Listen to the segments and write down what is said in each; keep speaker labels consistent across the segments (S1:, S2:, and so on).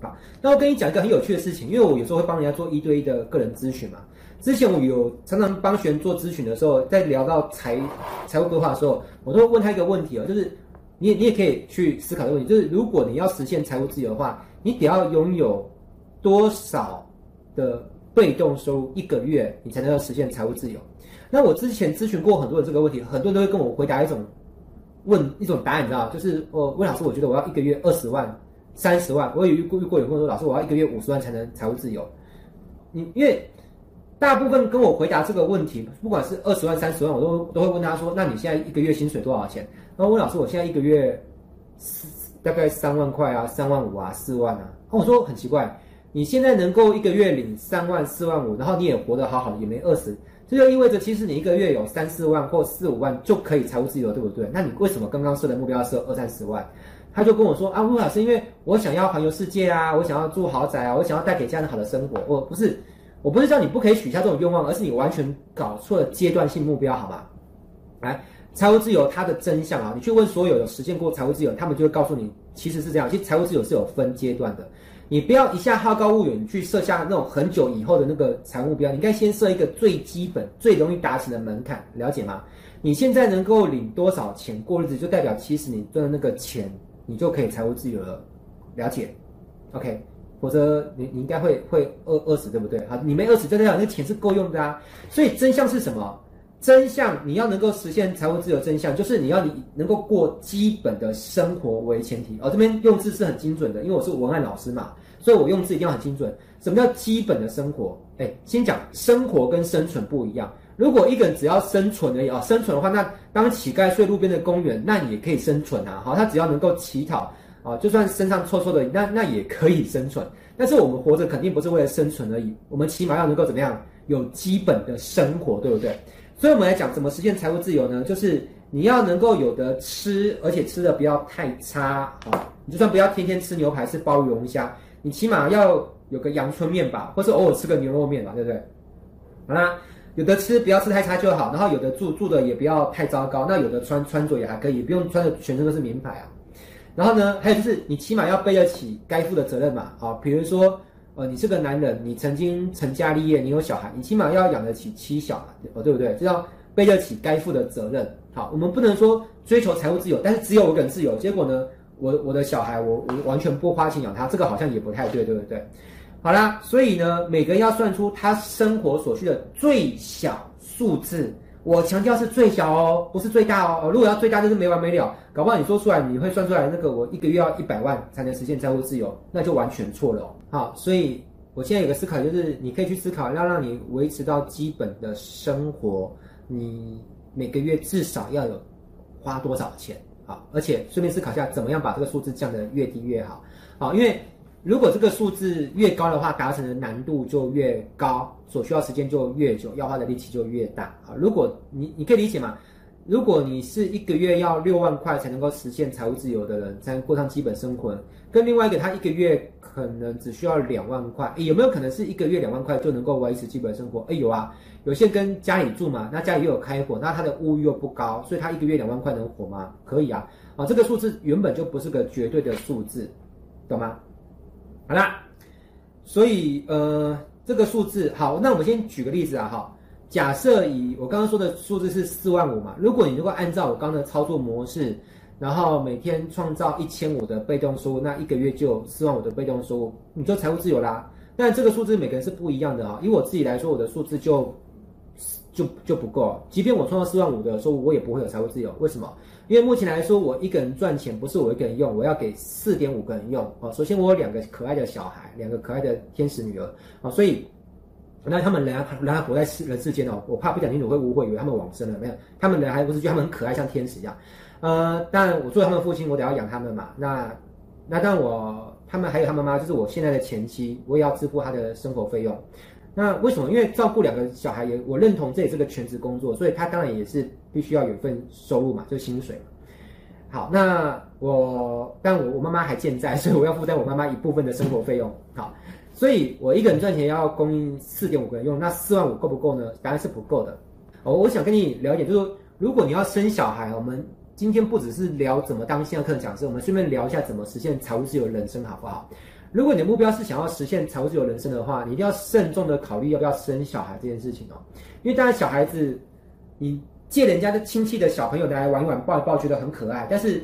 S1: 好，那我跟你讲一个很有趣的事情，因为我有时候会帮人家做一对一的个人咨询嘛。之前我有常常帮学员做咨询的时候，在聊到财财务规划的时候，我都会问他一个问题哦，就是你你也可以去思考的问题，就是如果你要实现财务自由的话，你得要拥有多少的被动收入一个月，你才能够实现财务自由？那我之前咨询过很多人这个问题，很多人都会跟我回答一种问一种答案，你知道就是哦，温老师，我觉得我要一个月二十万、三十万，我有遇过遇过有人说，老师，我要一个月五十万才能财务自由。你因为。大部分跟我回答这个问题，不管是二十万、三十万，我都都会问他说：“那你现在一个月薪水多少钱？”然后问老师，我现在一个月大概三万块啊，三万五啊，四万啊。我说很奇怪，你现在能够一个月领三万、四万五，然后你也活得好好的，也没饿死，这就意味着其实你一个月有三四万或四五万就可以财务自由，对不对？那你为什么刚刚设的目标要设二三十万？他就跟我说：“啊，温老师，因为我想要环游世界啊，我想要住豪宅啊，我想要带给家人好的生活。”我不是。我不是叫你不可以许下这种愿望，而是你完全搞错了阶段性目标，好吗？来，财务自由它的真相啊，你去问所有有实现过财务自由，他们就会告诉你，其实是这样。其实财务自由是有分阶段的，你不要一下好高骛远，你去设下那种很久以后的那个财务目标，你应该先设一个最基本、最容易达成的门槛，了解吗？你现在能够领多少钱过日子，就代表其实你赚的那个钱，你就可以财务自由了，了解？OK。否则你你应该会会饿饿死，对不对？好，你没饿死，就代表那钱是够用的啊。所以真相是什么？真相你要能够实现财务自由，真相就是你要你能够过基本的生活为前提。哦，这边用字是很精准的，因为我是文案老师嘛，所以我用字一定要很精准。什么叫基本的生活？哎，先讲生活跟生存不一样。如果一个人只要生存而已啊，生存的话，那当乞丐睡路边的公园，那也可以生存啊。好，他只要能够乞讨。啊，就算身上臭臭的，那那也可以生存。但是我们活着肯定不是为了生存而已，我们起码要能够怎么样，有基本的生活，对不对？所以我们来讲怎么实现财务自由呢？就是你要能够有得吃，而且吃的不要太差啊。你就算不要天天吃牛排，吃鲍鱼龙虾，你起码要有个阳春面吧，或是偶尔吃个牛肉面吧，对不对？好啦，有的吃，不要吃太差就好。然后有的住，住的也不要太糟糕。那有的穿，穿着也还可以，不用穿的全身都是名牌啊。然后呢，还有就是你起码要背得起该负的责任嘛，啊，比如说，呃，你是个男人，你曾经成家立业，你有小孩，你起码要养得起妻小嘛，哦，对不对？就要背得起该负的责任。好，我们不能说追求财务自由，但是只有我一个人自由，结果呢，我我的小孩我我完全不花钱养他，这个好像也不太对，对不对？好啦，所以呢，每个人要算出他生活所需的最小数字。我强调是最小哦，不是最大哦。如果要最大，就是没完没了。搞不好你说出来，你会算出来那个我一个月要一百万才能实现财务自由，那就完全错了。好，所以我现在有个思考，就是你可以去思考，要让你维持到基本的生活，你每个月至少要有花多少钱？好，而且顺便思考一下，怎么样把这个数字降得越低越好。好，因为。如果这个数字越高的话，达成的难度就越高，所需要时间就越久，要花的力气就越大啊！如果你你可以理解吗？如果你是一个月要六万块才能够实现财务自由的人，才能过上基本生活，跟另外一个他一个月可能只需要两万块，有没有可能是一个月两万块就能够维持基本生活？诶，有啊，有些跟家里住嘛，那家里又有开火，那他的物欲又不高，所以他一个月两万块能活吗？可以啊！啊，这个数字原本就不是个绝对的数字，懂吗？好啦，所以呃，这个数字好，那我们先举个例子啊，哈，假设以我刚刚说的数字是四万五嘛，如果你如果按照我刚刚的操作模式，然后每天创造一千五的被动收入，那一个月就有四万五的被动收入，你就财务自由啦。但这个数字每个人是不一样的啊，以我自己来说，我的数字就就就不够，即便我创造四万五的收入，我也不会有财务自由，为什么？因为目前来说，我一个人赚钱不是我一个人用，我要给四点五个人用啊。首先，我有两个可爱的小孩，两个可爱的天使女儿啊，所以那他们仍然仍然活在世人世间哦。我怕不讲清楚会误会，以为他们往生了没有？他们人还不是就他们很可爱，像天使一样。呃，但我作为他们父亲，我得要养他们嘛。那那当我他们还有他妈妈，就是我现在的前妻，我也要支付他的生活费用。那为什么？因为照顾两个小孩也，我认同这也是个全职工作，所以他当然也是必须要有一份收入嘛，就薪水嘛。好，那我但我我妈妈还健在，所以我要负担我妈妈一部分的生活费用。好，所以我一个人赚钱要供应四点五个人用，那四万五够不够呢？答案是不够的。哦，我想跟你聊一点，就是如果你要生小孩，我们今天不只是聊怎么当线上课程讲师，我们顺便聊一下怎么实现财务自由人生，好不好？如果你的目标是想要实现财务自由人生的话，你一定要慎重的考虑要不要生小孩这件事情哦。因为当然小孩子，你借人家的亲戚的小朋友来玩一玩、抱一抱，觉得很可爱，但是，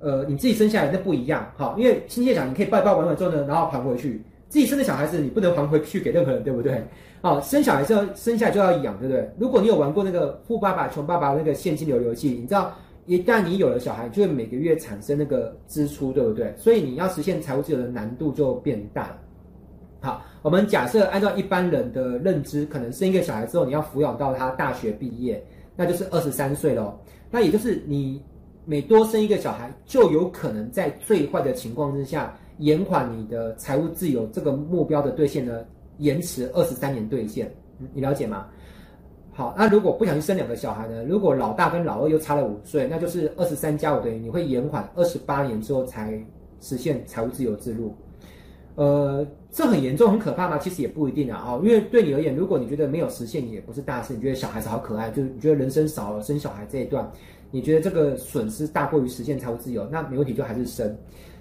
S1: 呃，你自己生下来那不一样哈。因为亲戚讲，你可以抱一抱、玩玩之后呢，然后还回去。自己生的小孩子，你不能还回去给任何人，对不对？好，生小孩之后生下来就要养，对不对？如果你有玩过那个富爸爸穷爸爸那个现金流游戏，你知道。一旦你有了小孩，就会每个月产生那个支出，对不对？所以你要实现财务自由的难度就变大了。好，我们假设按照一般人的认知，可能生一个小孩之后，你要抚养到他大学毕业，那就是二十三岁喽。那也就是你每多生一个小孩，就有可能在最坏的情况之下，延缓你的财务自由这个目标的兑现呢，延迟二十三年兑现。你了解吗？好，那如果不小心生两个小孩呢？如果老大跟老二又差了五岁，那就是二十三加五等于你会延缓二十八年之后才实现财务自由之路。呃，这很严重、很可怕吗？其实也不一定啊。哦，因为对你而言，如果你觉得没有实现也不是大事，你觉得小孩子好可爱，就是你觉得人生少了生小孩这一段，你觉得这个损失大过于实现财务自由，那没问题，就还是生。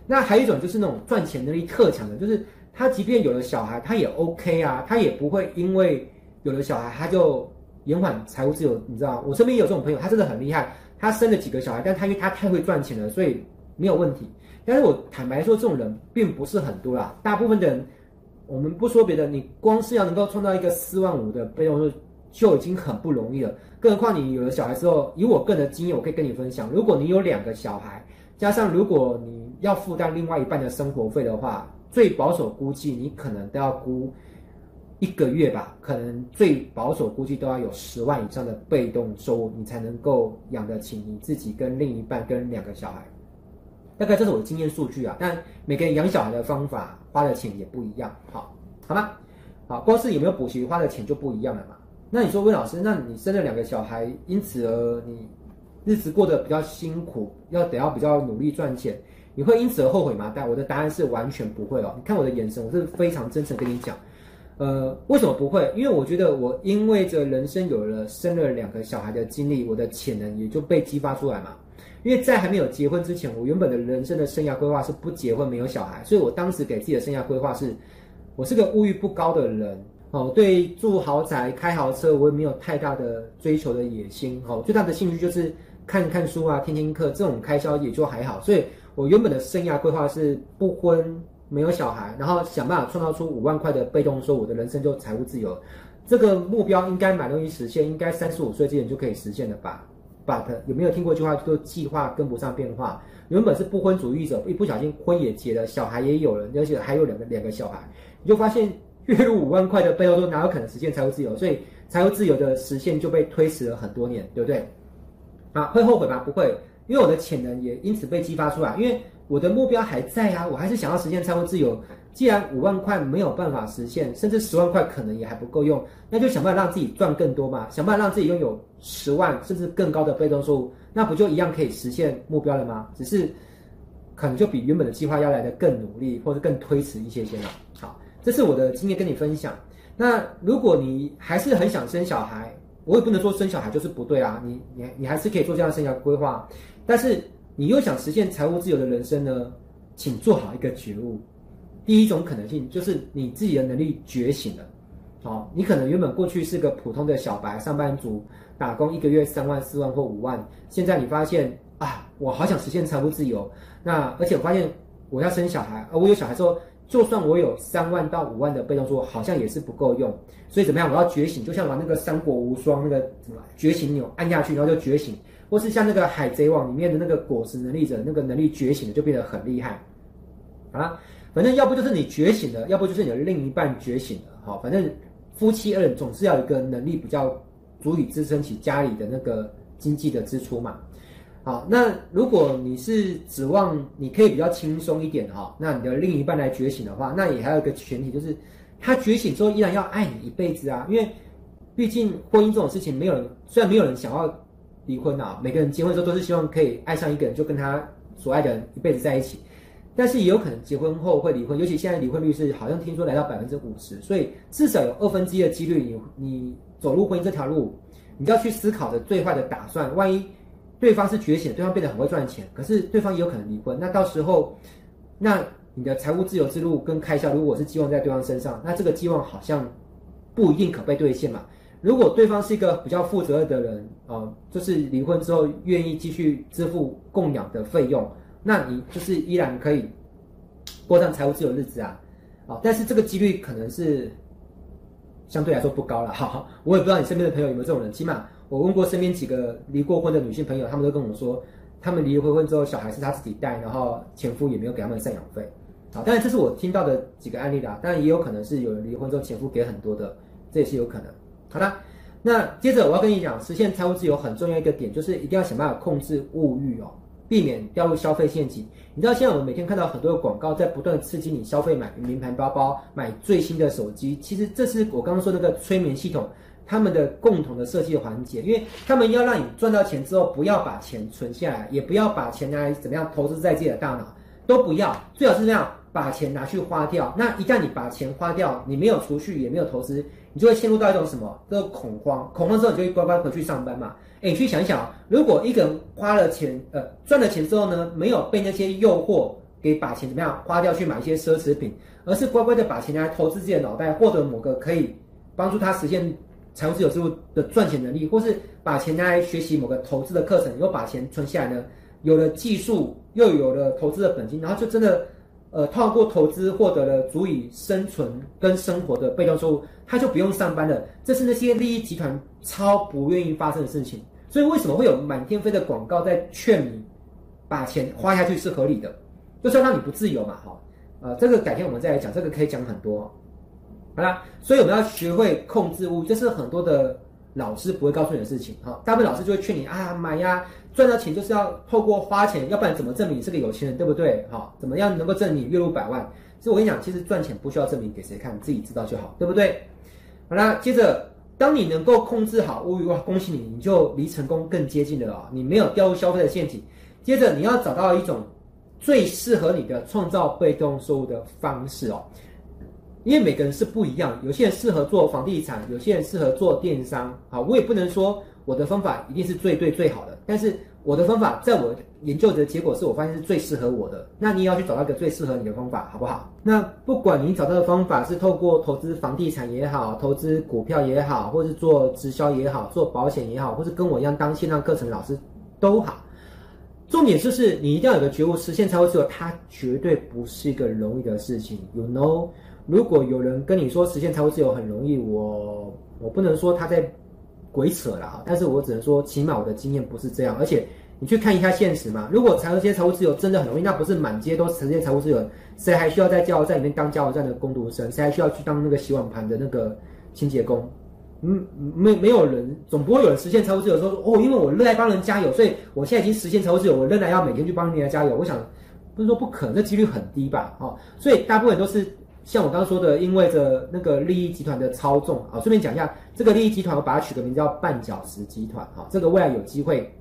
S1: 那还有一种就是那种赚钱能力特强的，就是他即便有了小孩，他也 OK 啊，他也不会因为有了小孩他就。延缓财务自由，你知道？我身边也有这种朋友，他真的很厉害，他生了几个小孩，但他因为他太会赚钱了，所以没有问题。但是我坦白说，这种人并不是很多啦。大部分的人，我们不说别的，你光是要能够创造一个四万五的被动，就已经很不容易了。更何况你有了小孩之后，以我个人的经验，我可以跟你分享，如果你有两个小孩，加上如果你要负担另外一半的生活费的话，最保守估计，你可能都要估。一个月吧，可能最保守估计都要有十万以上的被动收入，你才能够养得起你自己跟另一半跟两个小孩。大概这是我的经验数据啊，但每个人养小孩的方法花的钱也不一样，好，好吗？好，光是有没有补习花的钱就不一样了嘛。那你说温老师，那你生了两个小孩，因此而你日子过得比较辛苦，要得要比较努力赚钱，你会因此而后悔吗？但我的答案是完全不会哦。你看我的眼神，我是非常真诚跟你讲。呃，为什么不会？因为我觉得我因为这人生有了生了两个小孩的经历，我的潜能也就被激发出来嘛。因为在还没有结婚之前，我原本的人生的生涯规划是不结婚没有小孩，所以我当时给自己的生涯规划是，我是个物欲不高的人哦，对住豪宅、开豪车，我也没有太大的追求的野心哦，最大的兴趣就是看看书啊、听听课，这种开销也就还好，所以我原本的生涯规划是不婚。没有小孩，然后想办法创造出五万块的被动收入，我的人生就财务自由。这个目标应该蛮容易实现，应该三十五岁之前就可以实现了吧？But 有没有听过一句话，叫做计划跟不上变化？原本是不婚主义者，一不小心婚也结了，小孩也有了，而且还有两个两个小孩，你就发现月入五万块的被动收入哪有可能实现财务自由？所以财务自由的实现就被推迟了很多年，对不对？啊，会后悔吗？不会，因为我的潜能也因此被激发出来，因为。我的目标还在啊，我还是想要实现财务自由。既然五万块没有办法实现，甚至十万块可能也还不够用，那就想办法让自己赚更多嘛，想办法让自己拥有十万甚至更高的被动收入，那不就一样可以实现目标了吗？只是可能就比原本的计划要来得更努力，或者更推迟一些些了。好，这是我的经验跟你分享。那如果你还是很想生小孩，我也不能说生小孩就是不对啊，你你你还是可以做这样的生涯规划，但是。你又想实现财务自由的人生呢？请做好一个觉悟。第一种可能性就是你自己的能力觉醒了。哦，你可能原本过去是个普通的小白上班族，打工一个月三万、四万或五万，现在你发现啊，我好想实现财务自由。那而且我发现我要生小孩，而我有小孩之后，就算我有三万到五万的被动收入，好像也是不够用。所以怎么样？我要觉醒，就像玩那个三国无双那个什么觉醒钮按下去，然后就觉醒。或是像那个海贼王里面的那个果实能力者，那个能力觉醒了就变得很厉害，好啦，反正要不就是你觉醒了，要不就是你的另一半觉醒了，好，反正夫妻二人总是要有一个能力比较足以支撑起家里的那个经济的支出嘛，好，那如果你是指望你可以比较轻松一点哈，那你的另一半来觉醒的话，那也还有一个前提就是他觉醒之后依然要爱你一辈子啊，因为毕竟婚姻这种事情，没有人虽然没有人想要。离婚啊，每个人结婚的时候都是希望可以爱上一个人，就跟他所爱的人一辈子在一起。但是也有可能结婚后会离婚，尤其现在离婚率是好像听说来到百分之五十，所以至少有二分之一的几率你，你走入婚姻这条路，你要去思考的最坏的打算。万一对方是觉醒，对方变得很会赚钱，可是对方也有可能离婚，那到时候，那你的财务自由之路跟开销，如果是寄望在对方身上，那这个寄望好像不一定可被兑现嘛。如果对方是一个比较负责任的人啊、就是离婚之后愿意继续支付供养的费用，那你就是依然可以过上财务自由日子啊。啊，但是这个几率可能是相对来说不高了。哈，我也不知道你身边的朋友有没有这种人，起码我问过身边几个离过婚的女性朋友，他们都跟我说，他们离了婚之后，小孩是他自己带，然后前夫也没有给他们赡养费。啊，当然这是我听到的几个案例啦，当然也有可能是有人离婚之后前夫给很多的，这也是有可能。好的，那接着我要跟你讲，实现财务自由很重要一个点，就是一定要想办法控制物欲哦，避免掉入消费陷阱。你知道现在我们每天看到很多的广告，在不断刺激你消费，买名牌包包，买最新的手机。其实这是我刚刚说那个催眠系统他们的共同的设计环节，因为他们要让你赚到钱之后，不要把钱存下来，也不要把钱拿来怎么样投资在自己的大脑，都不要，最好是这样。把钱拿去花掉，那一旦你把钱花掉，你没有储蓄也没有投资，你就会陷入到一种什么？这个恐慌，恐慌之后你就会乖乖回去上班嘛。诶，你去想一想，如果一个人花了钱，呃，赚了钱之后呢，没有被那些诱惑给把钱怎么样花掉去买一些奢侈品，而是乖乖的把钱拿来投资自己的脑袋，获得某个可以帮助他实现财务自由之路的赚钱能力，或是把钱拿来学习某个投资的课程，又把钱存下来呢，有了技术，又有了投资的本金，然后就真的。呃，透过投资获得了足以生存跟生活的被动收入，他就不用上班了。这是那些利益集团超不愿意发生的事情。所以为什么会有满天飞的广告在劝你把钱花下去是合理的，就是要让你不自由嘛？哈，呃，这个改天我们再来讲，这个可以讲很多。好啦，所以我们要学会控制物，这是很多的老师不会告诉你的事情。哈，大部分老师就会劝你啊，买呀。赚到钱就是要透过花钱，要不然怎么证明你是个有钱人，对不对？好，怎么样能够证明你月入百万？所以我跟你讲，其实赚钱不需要证明给谁看，自己知道就好，对不对？好啦，接着，当你能够控制好物欲，哇，恭喜你，你就离成功更接近了哦，你没有掉入消费的陷阱。接着，你要找到一种最适合你的创造被动收入的方式哦，因为每个人是不一样，有些人适合做房地产，有些人适合做电商。好，我也不能说。我的方法一定是最对最好的，但是我的方法在我研究的结果是我发现是最适合我的。那你也要去找到一个最适合你的方法，好不好？那不管你找到的方法是透过投资房地产也好，投资股票也好，或是做直销也好，做保险也好，或是跟我一样当线上课程老师都好。重点就是你一定要有个觉悟，实现财务自由，它绝对不是一个容易的事情。You know，如果有人跟你说实现财务自由很容易，我我不能说他在。鬼扯了，但是我只能说，起码我的经验不是这样。而且你去看一下现实嘛，如果财务这些财务自由真的很容易，那不是满街都实现财务自由，谁还需要在加油站里面当加油站的工读生？谁还需要去当那个洗碗盘的那个清洁工？嗯，没没有人，总不会有人实现财务自由说哦，因为我热爱帮人加油，所以我现在已经实现财务自由，我仍然要每天去帮人家加油。我想不是说不可能，这几率很低吧？哦，所以大部分都是。像我刚刚说的，因为着那个利益集团的操纵啊，顺便讲一下，这个利益集团我把它取个名叫绊脚石集团啊，这个未来有机会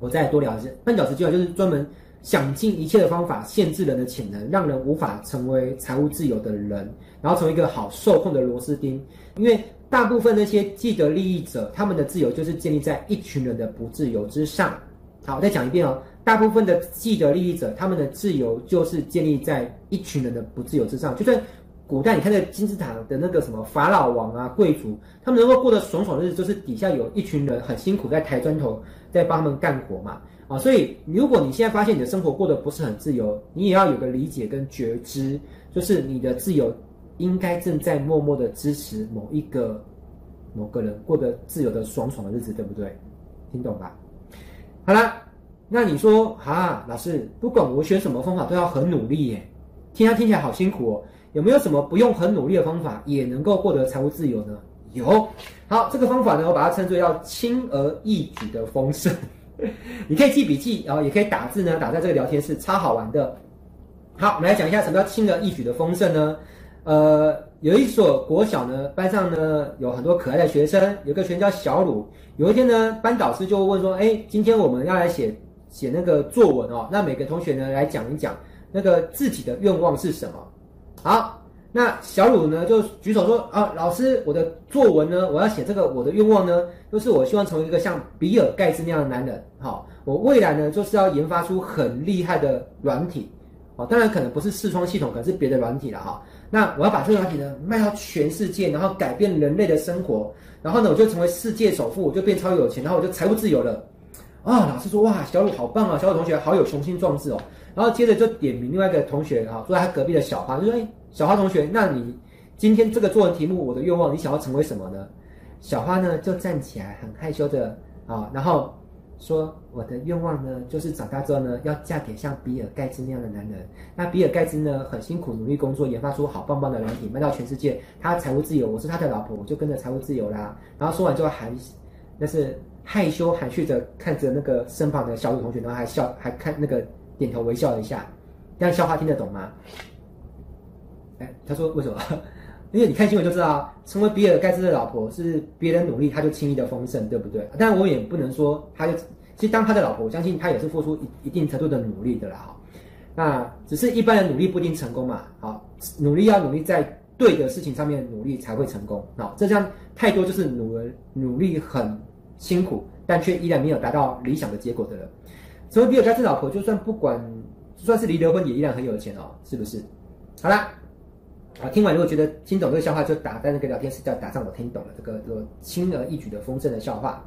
S1: 我再多聊一下。绊脚石集团就是专门想尽一切的方法限制人的潜能，让人无法成为财务自由的人，然后成为一个好受控的螺丝钉。因为大部分那些既得利益者，他们的自由就是建立在一群人的不自由之上。好，我再讲一遍哦。大部分的既得利益者，他们的自由就是建立在一群人的不自由之上。就算古代你看那金字塔的那个什么法老王啊、贵族，他们能够过得爽爽的日子，就是底下有一群人很辛苦在抬砖头，在帮他们干活嘛。啊，所以如果你现在发现你的生活过得不是很自由，你也要有个理解跟觉知，就是你的自由应该正在默默的支持某一个某个人过得自由的爽爽的日子，对不对？听懂吧？好了。那你说啊，老师，不管我选什么方法都要很努力耶，听他听起来好辛苦哦。有没有什么不用很努力的方法也能够获得财务自由呢？有，好，这个方法呢，我把它称作叫轻而易举的丰盛。你可以记笔记，然后也可以打字呢，打在这个聊天室，超好玩的。好，我们来讲一下什么叫轻而易举的丰盛呢？呃，有一所国小呢，班上呢有很多可爱的学生，有个学生叫小鲁。有一天呢，班导师就问说：“哎，今天我们要来写。”写那个作文哦，那每个同学呢来讲一讲那个自己的愿望是什么？好，那小鲁呢就举手说啊，老师，我的作文呢，我要写这个，我的愿望呢，就是我希望成为一个像比尔盖茨那样的男人。好，我未来呢就是要研发出很厉害的软体，哦，当然可能不是视窗系统，可能是别的软体了哈。那我要把这个软体呢卖到全世界，然后改变人类的生活，然后呢我就成为世界首富，我就变超有钱，然后我就财务自由了。啊，老师说哇，小鲁好棒啊，小鲁同学好有雄心壮志哦。然后接着就点名另外一个同学啊，坐在他隔壁的小花，就说：“哎，小花同学，那你今天这个作文题目，我的愿望，你想要成为什么呢？”小花呢就站起来，很害羞的啊，然后说：“我的愿望呢，就是长大之后呢，要嫁给像比尔盖茨那样的男人。那比尔盖茨呢，很辛苦努力工作，研发出好棒棒的软体，卖到全世界，他财务自由，我是他的老婆，我就跟着财务自由啦。”然后说完之后还，那是害羞含蓄着看着那个身旁的小雨同学，然后还笑，还看那个。点头微笑了一下，这样笑话听得懂吗？哎，他说为什么？因为你看新闻就知道，成为比尔盖茨的老婆是别人努力他就轻易的丰盛，对不对？当然我也不能说他就，其实当他的老婆，我相信他也是付出一一定程度的努力的啦。哈，那只是一般人努力不一定成功嘛。好，努力要努力在对的事情上面努力才会成功。好，这样太多就是努了努力很辛苦，但却依然没有达到理想的结果的人。所以比尔盖茨老婆，就算不管，就算是离了婚，也依然很有钱哦，是不是？好啦，啊，听完如果觉得听懂这个笑话，就打在那个聊天室，叫打上我听懂了这个这个轻而易举的丰盛的笑话。